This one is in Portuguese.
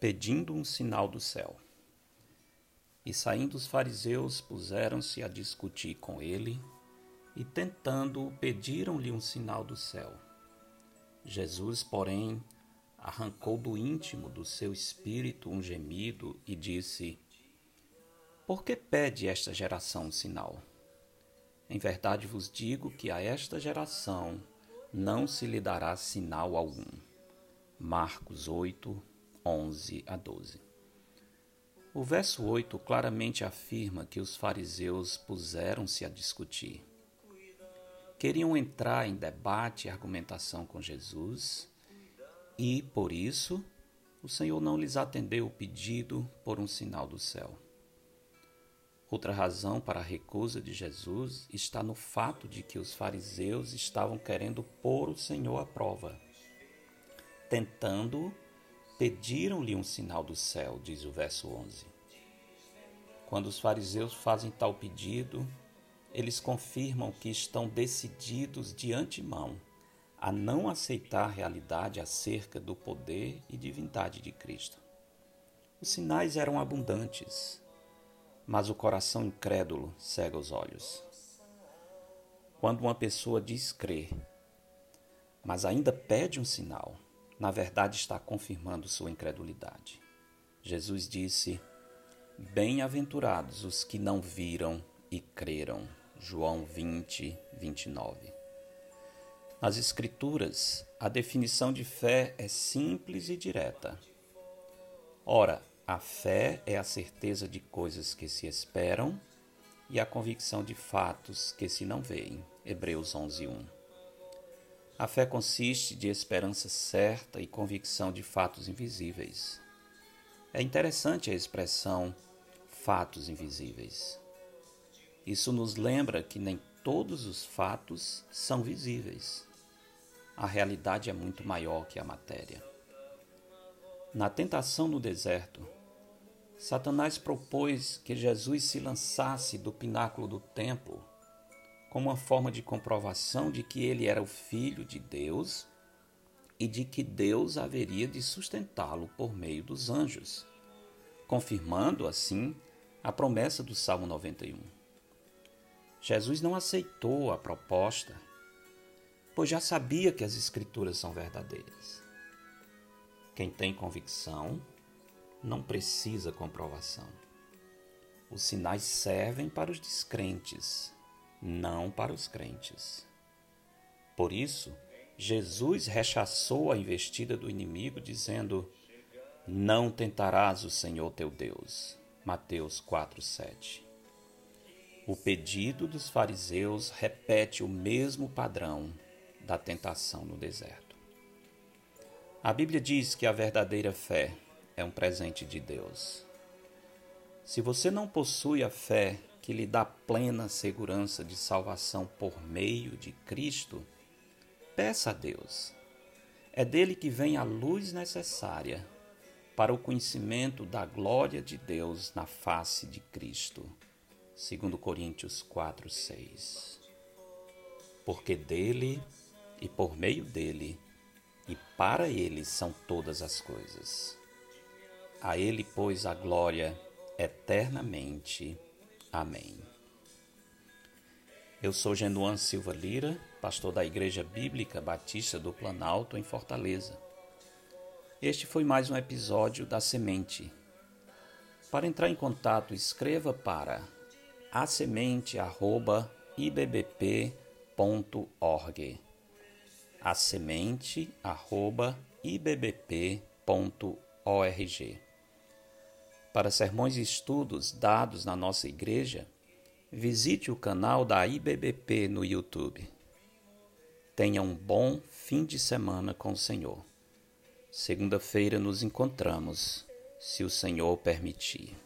pedindo um sinal do céu. E saindo os fariseus, puseram-se a discutir com ele, e tentando, pediram-lhe um sinal do céu. Jesus, porém, arrancou do íntimo do seu espírito um gemido e disse: Por que pede esta geração um sinal? Em verdade vos digo que a esta geração não se lhe dará sinal algum. Marcos 8, 11 a 12. O verso 8 claramente afirma que os fariseus puseram-se a discutir. Queriam entrar em debate e argumentação com Jesus e, por isso, o Senhor não lhes atendeu o pedido por um sinal do céu. Outra razão para a recusa de Jesus está no fato de que os fariseus estavam querendo pôr o Senhor à prova. Tentando, pediram-lhe um sinal do céu, diz o verso 11. Quando os fariseus fazem tal pedido, eles confirmam que estão decididos de antemão a não aceitar a realidade acerca do poder e divindade de Cristo. Os sinais eram abundantes, mas o coração incrédulo cega os olhos. Quando uma pessoa diz crer, mas ainda pede um sinal, na verdade está confirmando sua incredulidade. Jesus disse: Bem-aventurados os que não viram e creram. João 20, 29. Nas Escrituras, a definição de fé é simples e direta. Ora, a fé é a certeza de coisas que se esperam e a convicção de fatos que se não veem. Hebreus 11:1. A fé consiste de esperança certa e convicção de fatos invisíveis. É interessante a expressão fatos invisíveis. Isso nos lembra que nem todos os fatos são visíveis a realidade é muito maior que a matéria. Na tentação no deserto, Satanás propôs que Jesus se lançasse do pináculo do templo como uma forma de comprovação de que ele era o filho de Deus e de que Deus haveria de sustentá-lo por meio dos anjos, confirmando assim a promessa do Salmo 91. Jesus não aceitou a proposta pois já sabia que as Escrituras são verdadeiras. Quem tem convicção não precisa comprovação. Os sinais servem para os descrentes, não para os crentes. Por isso, Jesus rechaçou a investida do inimigo, dizendo: Não tentarás o Senhor teu Deus. Mateus 4:7. O pedido dos fariseus repete o mesmo padrão da tentação no deserto. A Bíblia diz que a verdadeira fé é um presente de Deus. Se você não possui a fé que lhe dá plena segurança de salvação por meio de Cristo, peça a Deus. É dele que vem a luz necessária para o conhecimento da glória de Deus na face de Cristo. 2 Coríntios 4, 6. Porque dele e por meio dele, e para ele são todas as coisas. A ele, pois, a glória eternamente. Amém. Eu sou Genuan Silva Lira, pastor da Igreja Bíblica Batista do Planalto, em Fortaleza. Este foi mais um episódio da Semente. Para entrar em contato, escreva para asemente.ibbp.org a semente@ibbp.org. Para sermões e estudos dados na nossa igreja, visite o canal da IBBP no YouTube. Tenha um bom fim de semana com o Senhor. Segunda-feira nos encontramos, se o Senhor permitir.